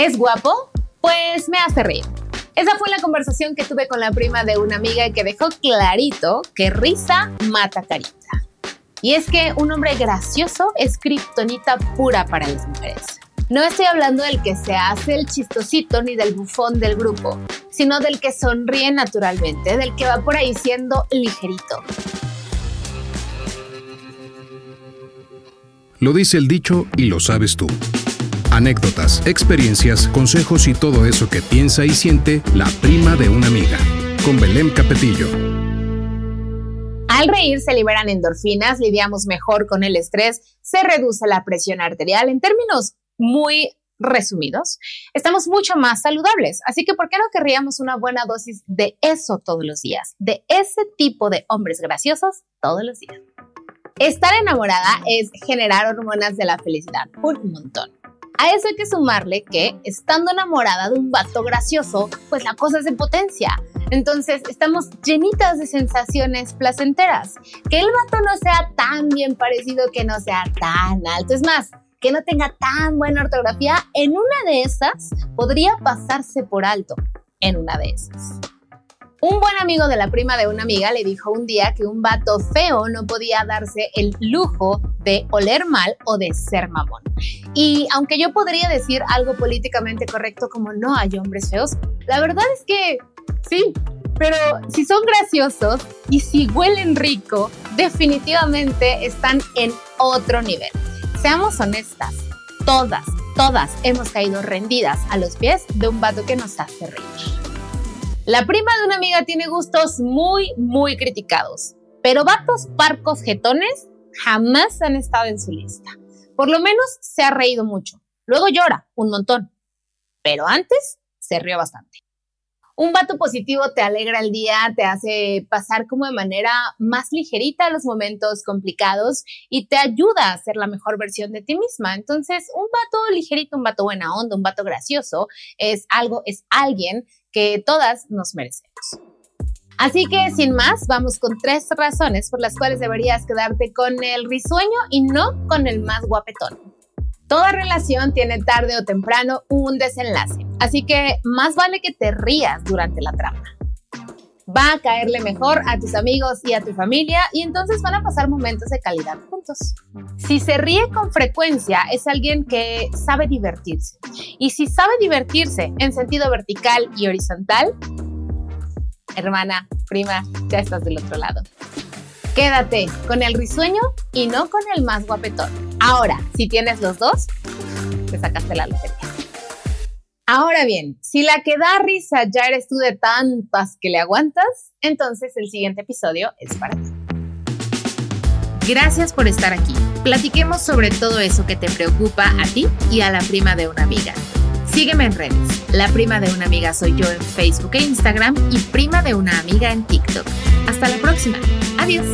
¿Es guapo? Pues me hace reír. Esa fue la conversación que tuve con la prima de una amiga que dejó clarito que risa mata carita. Y es que un hombre gracioso es kriptonita pura para las mujeres. No estoy hablando del que se hace el chistosito ni del bufón del grupo, sino del que sonríe naturalmente, del que va por ahí siendo ligerito. Lo dice el dicho y lo sabes tú. Anécdotas, experiencias, consejos y todo eso que piensa y siente la prima de una amiga. Con Belén Capetillo. Al reír se liberan endorfinas, lidiamos mejor con el estrés, se reduce la presión arterial. En términos muy resumidos, estamos mucho más saludables. Así que, ¿por qué no querríamos una buena dosis de eso todos los días? De ese tipo de hombres graciosos todos los días. Estar enamorada es generar hormonas de la felicidad, un montón. A eso hay que sumarle que, estando enamorada de un vato gracioso, pues la cosa se potencia. Entonces, estamos llenitas de sensaciones placenteras. Que el vato no sea tan bien parecido, que no sea tan alto. Es más, que no tenga tan buena ortografía, en una de esas podría pasarse por alto. En una de esas. Un buen amigo de la prima de una amiga le dijo un día que un vato feo no podía darse el lujo de oler mal o de ser mamón. Y aunque yo podría decir algo políticamente correcto como no hay hombres feos, la verdad es que sí, pero si son graciosos y si huelen rico, definitivamente están en otro nivel. Seamos honestas, todas, todas hemos caído rendidas a los pies de un vato que nos hace reír. La prima de una amiga tiene gustos muy, muy criticados, pero vatos parcos jetones jamás han estado en su lista. Por lo menos se ha reído mucho. Luego llora un montón, pero antes se rió bastante. Un vato positivo te alegra el día, te hace pasar como de manera más ligerita los momentos complicados y te ayuda a ser la mejor versión de ti misma. Entonces, un vato ligerito, un vato buena onda, un vato gracioso es algo, es alguien que todas nos merecemos. Así que sin más, vamos con tres razones por las cuales deberías quedarte con el risueño y no con el más guapetón. Toda relación tiene tarde o temprano un desenlace, así que más vale que te rías durante la trama. Va a caerle mejor a tus amigos y a tu familia y entonces van a pasar momentos de calidad juntos. Si se ríe con frecuencia es alguien que sabe divertirse. Y si sabe divertirse en sentido vertical y horizontal, hermana, prima, ya estás del otro lado. Quédate con el risueño y no con el más guapetón. Ahora, si tienes los dos, te sacaste la lotería. Ahora bien, si la que da risa ya eres tú de tantas que le aguantas, entonces el siguiente episodio es para ti. Gracias por estar aquí. Platiquemos sobre todo eso que te preocupa a ti y a la prima de una amiga. Sígueme en redes. La prima de una amiga soy yo en Facebook e Instagram y prima de una amiga en TikTok. Hasta la próxima. Adiós.